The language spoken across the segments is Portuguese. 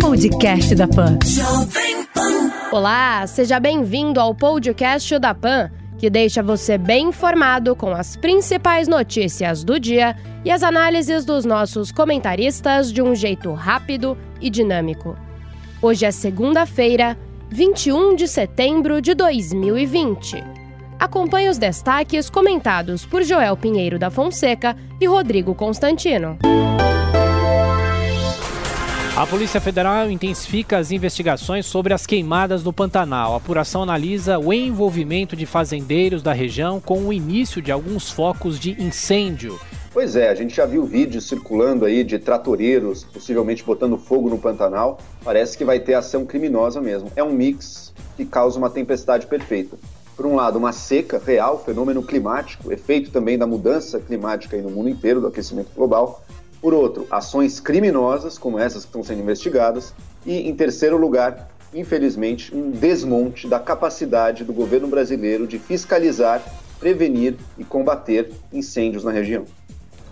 Podcast da Pan. Olá, seja bem-vindo ao podcast da Pan, que deixa você bem informado com as principais notícias do dia e as análises dos nossos comentaristas de um jeito rápido e dinâmico. Hoje é segunda-feira, 21 de setembro de 2020. Acompanhe os destaques comentados por Joel Pinheiro da Fonseca e Rodrigo Constantino. A Polícia Federal intensifica as investigações sobre as queimadas no Pantanal. A apuração analisa o envolvimento de fazendeiros da região com o início de alguns focos de incêndio. Pois é, a gente já viu vídeos circulando aí de tratoreiros possivelmente botando fogo no Pantanal. Parece que vai ter ação criminosa mesmo. É um mix que causa uma tempestade perfeita. Por um lado, uma seca real, fenômeno climático, efeito também da mudança climática aí no mundo inteiro, do aquecimento global. Por outro, ações criminosas, como essas que estão sendo investigadas. E, em terceiro lugar, infelizmente, um desmonte da capacidade do governo brasileiro de fiscalizar, prevenir e combater incêndios na região.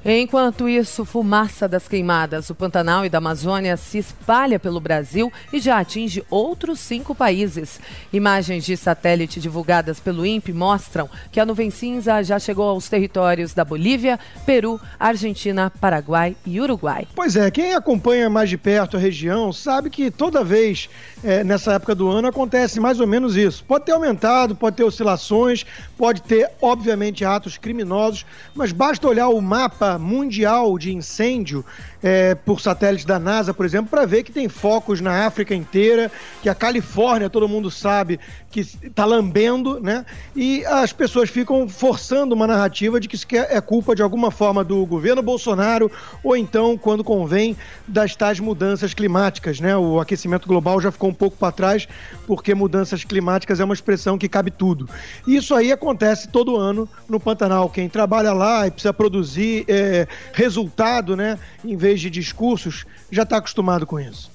Enquanto isso, fumaça das queimadas do Pantanal e da Amazônia se espalha pelo Brasil e já atinge outros cinco países. Imagens de satélite divulgadas pelo INPE mostram que a nuvem cinza já chegou aos territórios da Bolívia, Peru, Argentina, Paraguai e Uruguai. Pois é, quem acompanha mais de perto a região sabe que toda vez é, nessa época do ano acontece mais ou menos isso. Pode ter aumentado, pode ter oscilações, pode ter, obviamente, atos criminosos, mas basta olhar o mapa mundial de incêndio é, por satélite da NASA, por exemplo, para ver que tem focos na África inteira, que a Califórnia, todo mundo sabe, que está lambendo, né? E as pessoas ficam forçando uma narrativa de que isso é culpa de alguma forma do governo Bolsonaro ou então, quando convém, das tais mudanças climáticas, né? O aquecimento global já ficou um pouco para trás, porque mudanças climáticas é uma expressão que cabe tudo. Isso aí acontece todo ano no Pantanal. Quem trabalha lá e precisa produzir é, resultado, né? Em vez de discursos, já está acostumado com isso.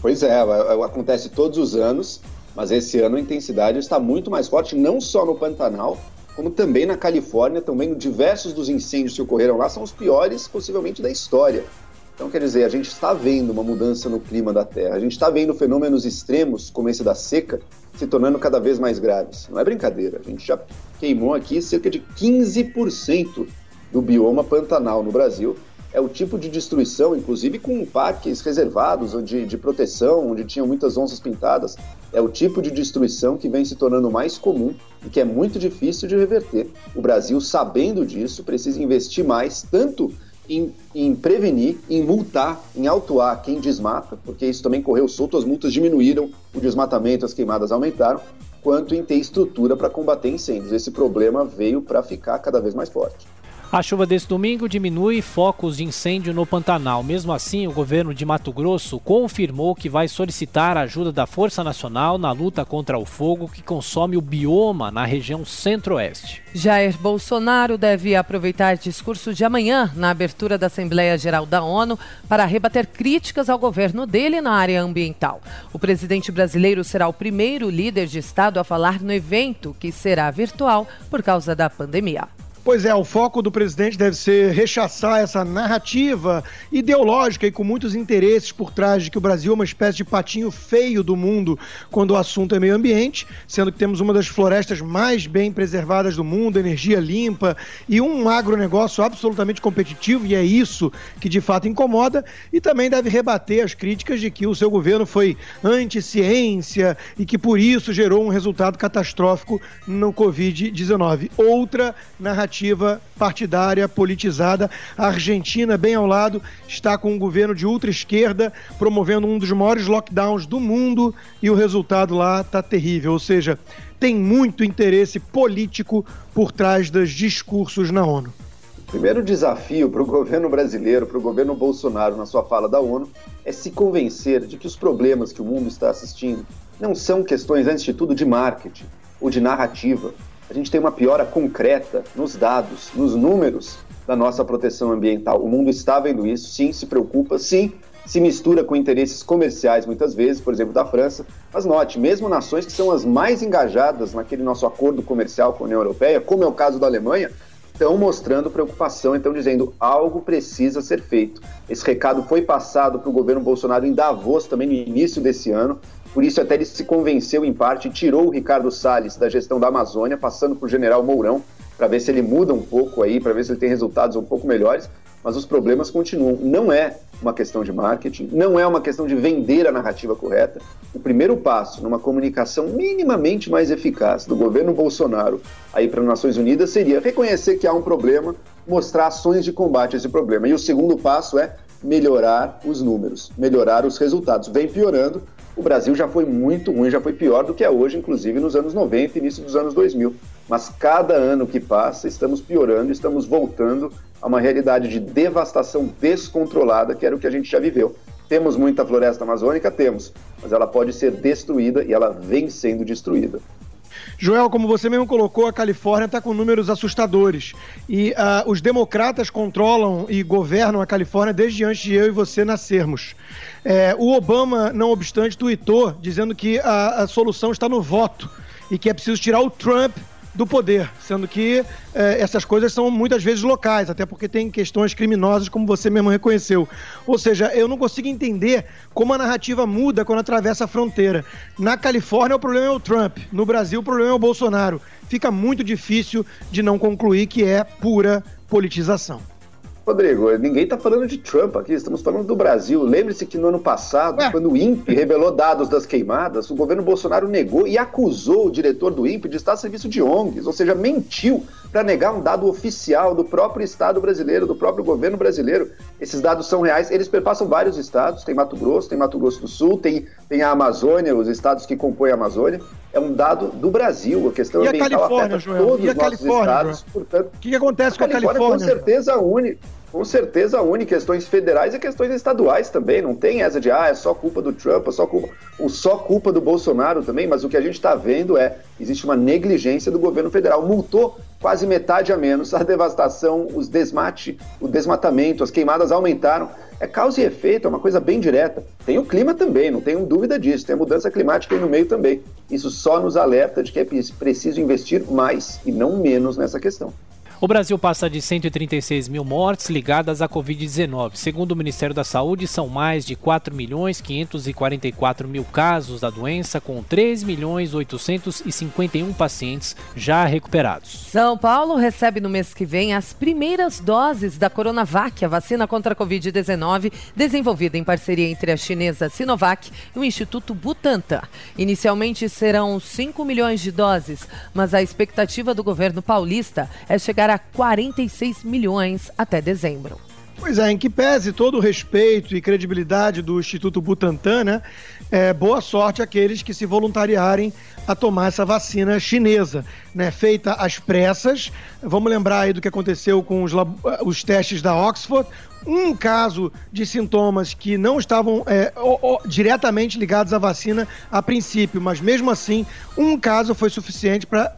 Pois é, acontece todos os anos, mas esse ano a intensidade está muito mais forte, não só no Pantanal, como também na Califórnia, também diversos dos incêndios que ocorreram lá são os piores, possivelmente, da história. Então, quer dizer, a gente está vendo uma mudança no clima da Terra, a gente está vendo fenômenos extremos, como esse da seca, se tornando cada vez mais graves. Não é brincadeira, a gente já queimou aqui cerca de 15% do bioma pantanal no Brasil, é o tipo de destruição, inclusive com parques reservados de, de proteção, onde tinham muitas onças pintadas, é o tipo de destruição que vem se tornando mais comum e que é muito difícil de reverter. O Brasil, sabendo disso, precisa investir mais, tanto em, em, prevenir, em multar, em autuar quem desmata, porque isso também correu solto, as multas diminuíram, o desmatamento, as queimadas aumentaram, quanto em ter estrutura para combater incêndios. Esse problema veio para ficar cada vez mais forte. A chuva desse domingo diminui focos de incêndio no Pantanal. Mesmo assim, o governo de Mato Grosso confirmou que vai solicitar a ajuda da Força Nacional na luta contra o fogo que consome o bioma na região centro-oeste. Jair Bolsonaro deve aproveitar discurso de amanhã na abertura da Assembleia Geral da ONU para rebater críticas ao governo dele na área ambiental. O presidente brasileiro será o primeiro líder de Estado a falar no evento, que será virtual por causa da pandemia. Pois é, o foco do presidente deve ser rechaçar essa narrativa ideológica e com muitos interesses por trás de que o Brasil é uma espécie de patinho feio do mundo quando o assunto é meio ambiente, sendo que temos uma das florestas mais bem preservadas do mundo, energia limpa e um agronegócio absolutamente competitivo, e é isso que de fato incomoda, e também deve rebater as críticas de que o seu governo foi anti-ciência e que por isso gerou um resultado catastrófico no Covid-19. Outra narrativa narrativa partidária, politizada. A Argentina, bem ao lado, está com um governo de ultra-esquerda, promovendo um dos maiores lockdowns do mundo e o resultado lá está terrível. Ou seja, tem muito interesse político por trás dos discursos na ONU. Primeiro desafio para o governo brasileiro, para o governo Bolsonaro, na sua fala da ONU, é se convencer de que os problemas que o mundo está assistindo não são questões, antes de tudo, de marketing ou de narrativa, a gente tem uma piora concreta nos dados, nos números da nossa proteção ambiental. O mundo está vendo isso, sim, se preocupa, sim, se mistura com interesses comerciais muitas vezes, por exemplo, da França. Mas note, mesmo nações que são as mais engajadas naquele nosso acordo comercial com a União Europeia, como é o caso da Alemanha, estão mostrando preocupação, estão dizendo algo precisa ser feito. Esse recado foi passado para o governo Bolsonaro em Davos também no início desse ano. Por isso até ele se convenceu em parte e tirou o Ricardo Salles da gestão da Amazônia, passando por General Mourão, para ver se ele muda um pouco aí, para ver se ele tem resultados um pouco melhores. Mas os problemas continuam. Não é uma questão de marketing, não é uma questão de vender a narrativa correta. O primeiro passo numa comunicação minimamente mais eficaz do governo Bolsonaro aí para as Nações Unidas seria reconhecer que há um problema, mostrar ações de combate a esse problema. E o segundo passo é melhorar os números, melhorar os resultados. Vem piorando. O Brasil já foi muito ruim, já foi pior do que é hoje, inclusive nos anos 90 e início dos anos 2000. Mas cada ano que passa, estamos piorando, estamos voltando a uma realidade de devastação descontrolada, que era o que a gente já viveu. Temos muita floresta amazônica? Temos, mas ela pode ser destruída e ela vem sendo destruída. Joel, como você mesmo colocou, a Califórnia está com números assustadores. E uh, os democratas controlam e governam a Califórnia desde antes de eu e você nascermos. É, o Obama, não obstante, tweetou dizendo que a, a solução está no voto e que é preciso tirar o Trump do poder, sendo que é, essas coisas são muitas vezes locais, até porque tem questões criminosas, como você mesmo reconheceu. Ou seja, eu não consigo entender como a narrativa muda quando atravessa a fronteira. Na Califórnia, o problema é o Trump, no Brasil, o problema é o Bolsonaro. Fica muito difícil de não concluir que é pura politização. Rodrigo, ninguém está falando de Trump aqui, estamos falando do Brasil. Lembre-se que no ano passado, é. quando o INPE revelou dados das queimadas, o governo Bolsonaro negou e acusou o diretor do INPE de estar a serviço de ONGs, ou seja, mentiu para negar um dado oficial do próprio Estado brasileiro, do próprio governo brasileiro. Esses dados são reais, eles perpassam vários estados, tem Mato Grosso, tem Mato Grosso do Sul, tem, tem a Amazônia, os estados que compõem a Amazônia. É um dado do Brasil, a questão e ambiental a Califórnia, afeta Joel? todos e a os nossos Califórnia, estados. Portanto, o que, que acontece a com a Califórnia? Com certeza une com certeza une questões federais e questões estaduais também. Não tem essa de, ah, é só culpa do Trump, é só culpa, ou só culpa do Bolsonaro também, mas o que a gente está vendo é, existe uma negligência do governo federal. Multou quase metade a menos, a devastação, os desmate, o desmatamento, as queimadas aumentaram. É causa e efeito, é uma coisa bem direta. Tem o clima também, não tenho dúvida disso, tem a mudança climática aí no meio também. Isso só nos alerta de que é preciso investir mais e não menos nessa questão. O Brasil passa de 136 mil mortes ligadas à Covid-19. Segundo o Ministério da Saúde, são mais de 4 milhões 544 mil casos da doença, com 3 milhões 851 pacientes já recuperados. São Paulo recebe no mês que vem as primeiras doses da Coronavac, a vacina contra a Covid-19, desenvolvida em parceria entre a chinesa Sinovac e o Instituto Butantan. Inicialmente serão 5 milhões de doses, mas a expectativa do governo paulista é chegar a 46 milhões até dezembro. Pois é, em que pese todo o respeito e credibilidade do Instituto Butantan, né? É, boa sorte àqueles que se voluntariarem a tomar essa vacina chinesa, né? Feita às pressas. Vamos lembrar aí do que aconteceu com os, os testes da Oxford. Um caso de sintomas que não estavam é, o, o, diretamente ligados à vacina a princípio, mas mesmo assim, um caso foi suficiente para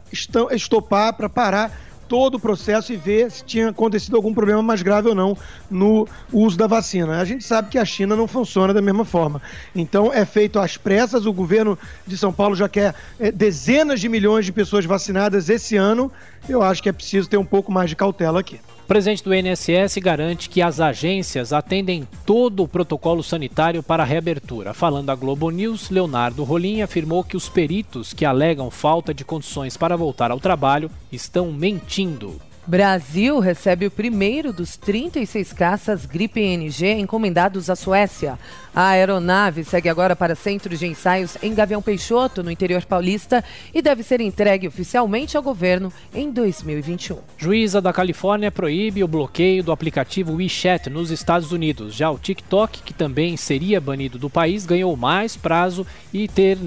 estopar, para parar todo o processo e ver se tinha acontecido algum problema mais grave ou não no uso da vacina. A gente sabe que a China não funciona da mesma forma. Então é feito às pressas, o governo de São Paulo já quer é, dezenas de milhões de pessoas vacinadas esse ano. Eu acho que é preciso ter um pouco mais de cautela aqui. Presidente do INSS garante que as agências atendem todo o protocolo sanitário para a reabertura. Falando à Globo News, Leonardo Rolim afirmou que os peritos que alegam falta de condições para voltar ao trabalho estão mentindo. Brasil recebe o primeiro dos 36 caças Gripe NG encomendados à Suécia. A aeronave segue agora para centros de ensaios em Gavião Peixoto, no interior paulista, e deve ser entregue oficialmente ao governo em 2021. Juíza da Califórnia proíbe o bloqueio do aplicativo WeChat nos Estados Unidos. Já o TikTok, que também seria banido do país, ganhou mais prazo e, ter,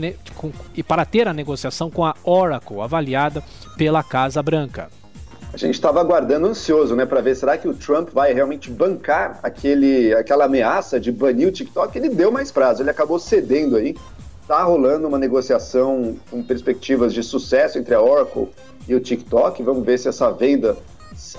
e para ter a negociação com a Oracle, avaliada pela Casa Branca a gente estava aguardando ansioso, né, para ver será que o Trump vai realmente bancar aquele, aquela ameaça de banir o TikTok. Ele deu mais prazo, ele acabou cedendo aí. Tá rolando uma negociação com perspectivas de sucesso entre a Oracle e o TikTok. Vamos ver se essa venda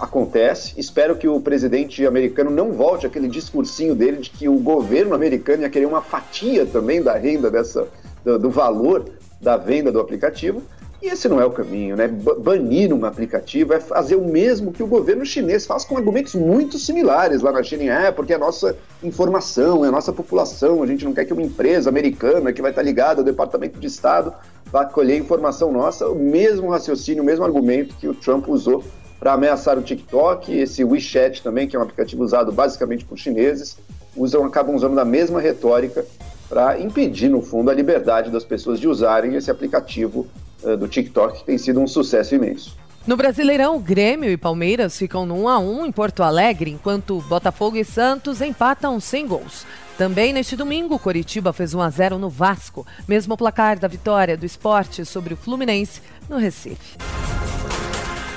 acontece. Espero que o presidente americano não volte aquele discursinho dele de que o governo americano ia querer uma fatia também da renda dessa do, do valor da venda do aplicativo. E esse não é o caminho, né? Banir um aplicativo é fazer o mesmo que o governo chinês faz com argumentos muito similares lá na China. É, porque é a nossa informação, é a nossa população, a gente não quer que uma empresa americana que vai estar ligada ao Departamento de Estado vá colher informação nossa. O mesmo raciocínio, o mesmo argumento que o Trump usou para ameaçar o TikTok, esse WeChat também, que é um aplicativo usado basicamente por chineses, usam, acabam usando a mesma retórica para impedir, no fundo, a liberdade das pessoas de usarem esse aplicativo uh, do TikTok, que tem sido um sucesso imenso. No Brasileirão, Grêmio e Palmeiras ficam no 1 a 1 em Porto Alegre, enquanto Botafogo e Santos empatam sem gols. Também neste domingo, Coritiba fez 1 a 0 no Vasco, mesmo placar da vitória do esporte sobre o Fluminense no Recife.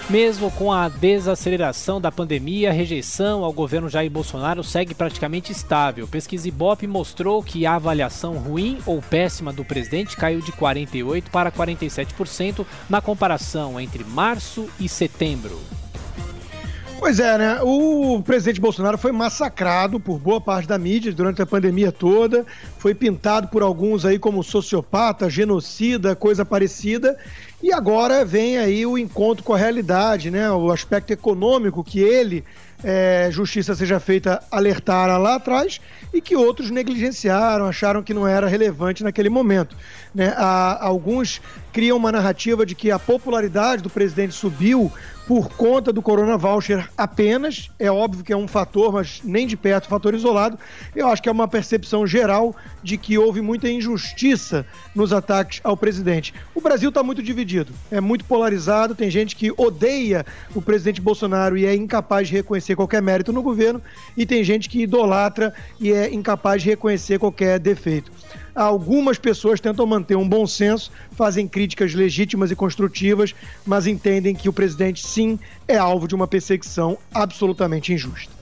Mesmo com a desaceleração da pandemia, a rejeição ao governo Jair Bolsonaro segue praticamente estável. Pesquisa Ibope mostrou que a avaliação ruim ou péssima do presidente caiu de 48% para 47% na comparação entre março e setembro. Pois é, né? O presidente Bolsonaro foi massacrado por boa parte da mídia durante a pandemia toda, foi pintado por alguns aí como sociopata, genocida, coisa parecida, e agora vem aí o encontro com a realidade, né? O aspecto econômico que ele, é, justiça seja feita, alertara lá atrás e que outros negligenciaram, acharam que não era relevante naquele momento. Né? Há, alguns criam uma narrativa de que a popularidade do presidente subiu por conta do Corona Voucher apenas. É óbvio que é um fator, mas nem de perto fator isolado. Eu acho que é uma percepção geral de que houve muita injustiça nos ataques ao presidente. O Brasil está muito dividido, é muito polarizado. Tem gente que odeia o presidente Bolsonaro e é incapaz de reconhecer qualquer mérito no governo, e tem gente que idolatra e é incapaz de reconhecer qualquer defeito. Algumas pessoas tentam manter um bom senso, fazem críticas legítimas e construtivas, mas entendem que o presidente, sim, é alvo de uma perseguição absolutamente injusta.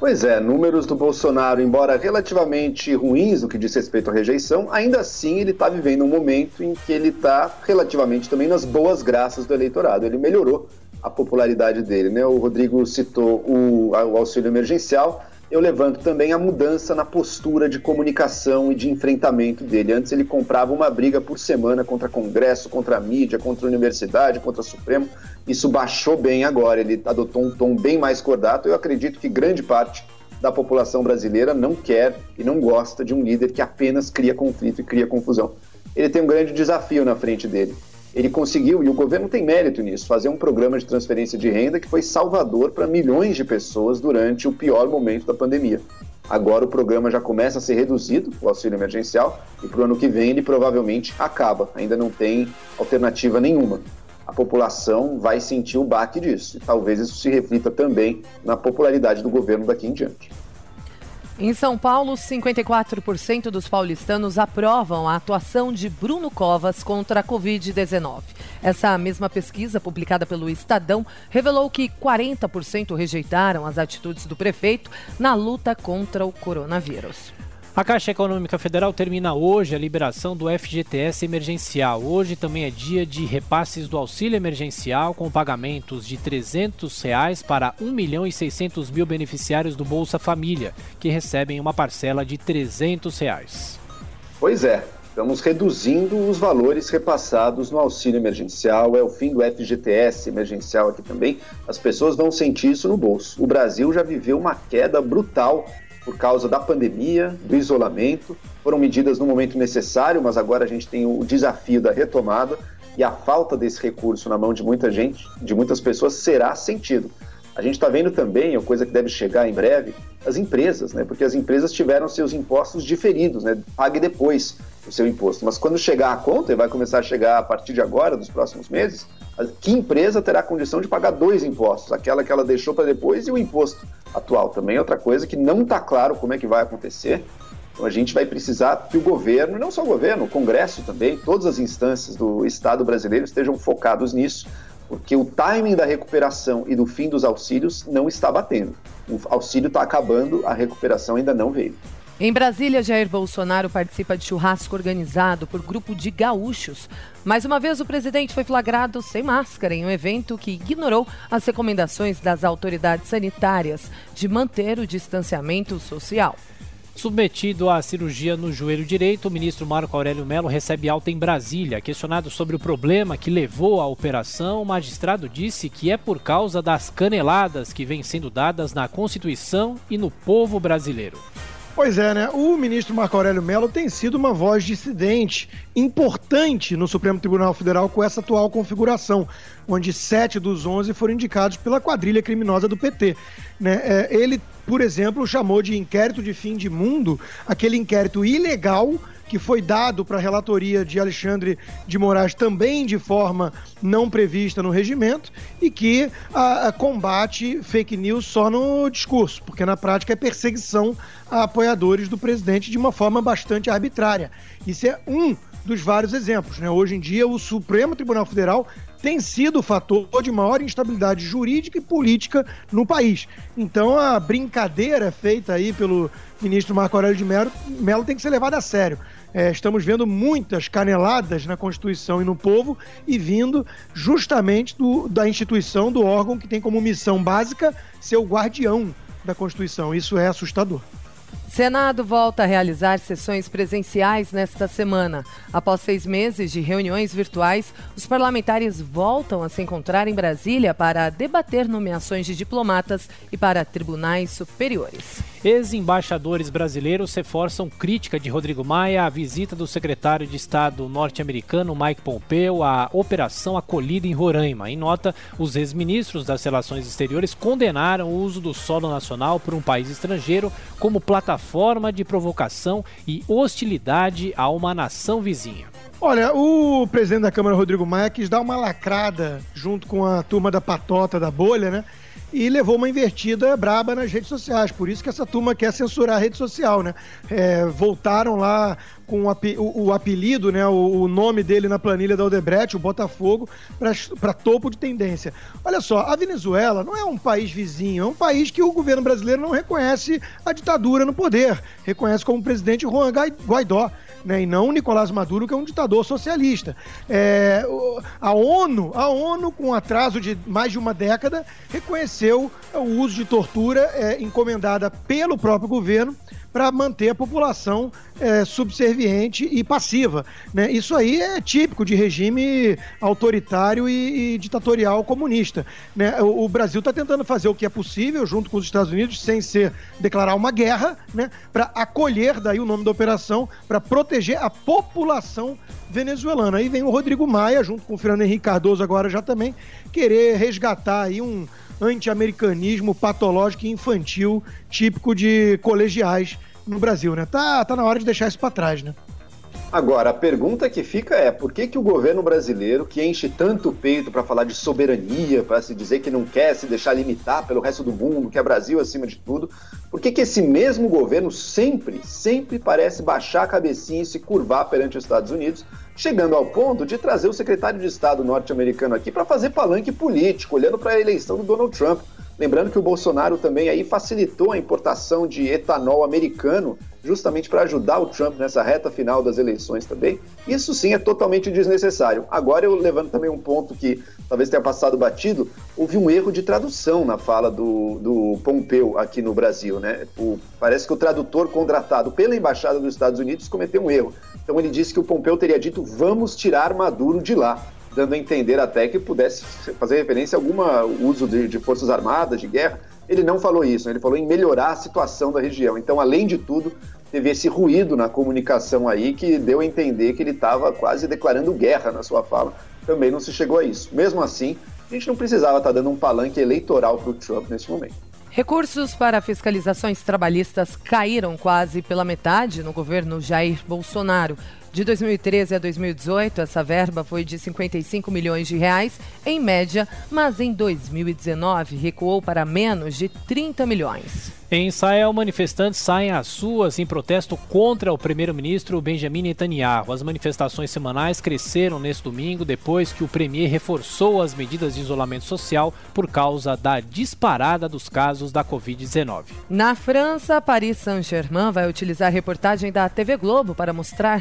Pois é, números do Bolsonaro, embora relativamente ruins no que diz respeito à rejeição, ainda assim ele está vivendo um momento em que ele está relativamente também nas boas graças do eleitorado. Ele melhorou a popularidade dele, né? O Rodrigo citou o, o auxílio emergencial eu levanto também a mudança na postura de comunicação e de enfrentamento dele. Antes ele comprava uma briga por semana contra Congresso, contra a mídia, contra a universidade, contra o Supremo. Isso baixou bem agora, ele adotou um tom bem mais cordato. Eu acredito que grande parte da população brasileira não quer e não gosta de um líder que apenas cria conflito e cria confusão. Ele tem um grande desafio na frente dele ele conseguiu, e o governo tem mérito nisso, fazer um programa de transferência de renda que foi salvador para milhões de pessoas durante o pior momento da pandemia. Agora o programa já começa a ser reduzido, o auxílio emergencial, e para o ano que vem ele provavelmente acaba. Ainda não tem alternativa nenhuma. A população vai sentir o baque disso, e talvez isso se reflita também na popularidade do governo daqui em diante. Em São Paulo, 54% dos paulistanos aprovam a atuação de Bruno Covas contra a Covid-19. Essa mesma pesquisa, publicada pelo Estadão, revelou que 40% rejeitaram as atitudes do prefeito na luta contra o coronavírus. A Caixa Econômica Federal termina hoje a liberação do FGTS emergencial. Hoje também é dia de repasses do auxílio emergencial com pagamentos de 300 reais para 1 milhão e 600 mil beneficiários do Bolsa Família, que recebem uma parcela de 300 reais. Pois é, estamos reduzindo os valores repassados no auxílio emergencial, é o fim do FGTS emergencial aqui também. As pessoas vão sentir isso no bolso. O Brasil já viveu uma queda brutal por causa da pandemia, do isolamento. Foram medidas no momento necessário, mas agora a gente tem o desafio da retomada e a falta desse recurso na mão de muita gente, de muitas pessoas, será sentido. A gente está vendo também, a coisa que deve chegar em breve, as empresas, né? Porque as empresas tiveram seus impostos diferidos, né? Pague depois o seu imposto. Mas quando chegar a conta, e vai começar a chegar a partir de agora, dos próximos meses, que empresa terá condição de pagar dois impostos? Aquela que ela deixou para depois e o imposto atual. Também outra coisa que não está claro como é que vai acontecer. Então a gente vai precisar que o governo, não só o governo, o Congresso também, todas as instâncias do Estado brasileiro estejam focados nisso, porque o timing da recuperação e do fim dos auxílios não está batendo. O auxílio está acabando, a recuperação ainda não veio. Em Brasília, Jair Bolsonaro participa de churrasco organizado por grupo de gaúchos. Mais uma vez, o presidente foi flagrado sem máscara em um evento que ignorou as recomendações das autoridades sanitárias de manter o distanciamento social. Submetido à cirurgia no joelho direito, o ministro Marco Aurélio Melo recebe alta em Brasília. Questionado sobre o problema que levou à operação, o magistrado disse que é por causa das caneladas que vêm sendo dadas na Constituição e no povo brasileiro. Pois é, né? O ministro Marco Aurélio Mello tem sido uma voz dissidente importante no Supremo Tribunal Federal com essa atual configuração, onde sete dos onze foram indicados pela quadrilha criminosa do PT. Né? É, ele, por exemplo, chamou de inquérito de fim de mundo aquele inquérito ilegal que foi dado para a relatoria de Alexandre de Moraes também de forma não prevista no regimento e que a, a combate fake news só no discurso, porque na prática é perseguição a apoiadores do presidente de uma forma bastante arbitrária. Isso é um dos vários exemplos. Né? Hoje em dia, o Supremo Tribunal Federal tem sido o fator de maior instabilidade jurídica e política no país. Então a brincadeira feita aí pelo ministro Marco Aurélio de Mello tem que ser levada a sério. É, estamos vendo muitas caneladas na Constituição e no povo e vindo justamente do, da instituição, do órgão que tem como missão básica ser o guardião da Constituição. Isso é assustador. Senado volta a realizar sessões presenciais nesta semana. Após seis meses de reuniões virtuais, os parlamentares voltam a se encontrar em Brasília para debater nomeações de diplomatas e para tribunais superiores. Ex-embaixadores brasileiros reforçam crítica de Rodrigo Maia à visita do secretário de Estado norte-americano Mike Pompeo à Operação Acolhida em Roraima. Em nota, os ex-ministros das Relações Exteriores condenaram o uso do solo nacional por um país estrangeiro como plataforma de provocação e hostilidade a uma nação vizinha. Olha, o presidente da Câmara, Rodrigo Maia, quis dar uma lacrada junto com a turma da patota da bolha, né? E levou uma invertida braba nas redes sociais. Por isso que essa turma quer censurar a rede social, né? É, voltaram lá com o, o, apelido, né, o, o, nome dele na planilha da Odebrecht, o Botafogo, para topo de tendência. Olha só, a Venezuela não é um país vizinho, é um país que o governo brasileiro não reconhece a ditadura no poder, reconhece como presidente Juan Guaidó né, e não Nicolás Maduro, que é um ditador socialista. É, a ONU, a ONU, com atraso de mais de uma década, reconheceu o uso de tortura é, encomendada pelo próprio governo para manter a população é, subserviente e passiva. Né? Isso aí é típico de regime autoritário e, e ditatorial comunista. Né? O, o Brasil está tentando fazer o que é possível, junto com os Estados Unidos, sem ser declarar uma guerra, né? para acolher, daí o nome da operação, para proteger a população venezuelana. Aí vem o Rodrigo Maia, junto com o Fernando Henrique Cardoso agora já também, querer resgatar aí um anti-americanismo patológico e infantil típico de colegiais no Brasil, né? Tá, tá na hora de deixar isso para trás, né? Agora, a pergunta que fica é: por que, que o governo brasileiro, que enche tanto o peito para falar de soberania, para se dizer que não quer se deixar limitar pelo resto do mundo, que é Brasil acima de tudo, por que, que esse mesmo governo sempre, sempre parece baixar a cabecinha e se curvar perante os Estados Unidos, chegando ao ponto de trazer o secretário de Estado norte-americano aqui para fazer palanque político, olhando para a eleição do Donald Trump? Lembrando que o Bolsonaro também aí facilitou a importação de etanol americano justamente para ajudar o Trump nessa reta final das eleições também. Isso sim é totalmente desnecessário. Agora eu levando também um ponto que talvez tenha passado batido, houve um erro de tradução na fala do, do Pompeu aqui no Brasil, né? O, parece que o tradutor contratado pela Embaixada dos Estados Unidos cometeu um erro. Então ele disse que o Pompeu teria dito vamos tirar Maduro de lá dando a entender até que pudesse fazer referência a algum uso de, de, forças armadas, de guerra. Ele não falou isso, ele falou em melhorar a situação da região. Então, além de tudo, teve esse ruído na comunicação aí que deu a entender que ele estava quase declarando guerra na sua fala. Também não se chegou a isso. Mesmo assim, a gente não precisava estar tá dando um palanque eleitoral para o Trump nesse momento. Recursos para fiscalizações trabalhistas caíram quase pela metade no governo Jair Bolsonaro. De 2013 a 2018, essa verba foi de 55 milhões de reais, em média, mas em 2019 recuou para menos de 30 milhões. Em Israel, manifestantes saem às ruas em protesto contra o primeiro-ministro Benjamin Netanyahu. As manifestações semanais cresceram neste domingo depois que o premier reforçou as medidas de isolamento social por causa da disparada dos casos da Covid-19. Na França, Paris Saint-Germain vai utilizar reportagem da TV Globo para mostrar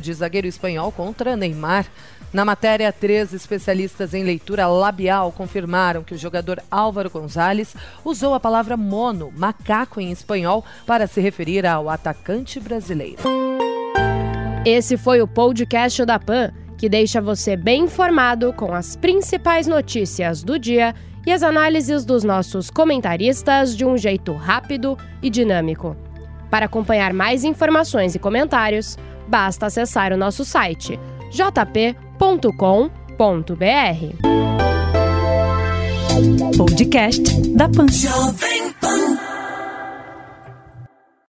de zagueiro espanhol contra Neymar. Na matéria, três especialistas em leitura labial confirmaram que o jogador Álvaro Gonzalez usou a palavra mono macaco em espanhol para se referir ao atacante brasileiro. Esse foi o podcast da PAN, que deixa você bem informado com as principais notícias do dia e as análises dos nossos comentaristas de um jeito rápido e dinâmico. Para acompanhar mais informações e comentários, basta acessar o nosso site jp.com.br. Podcast da Pan.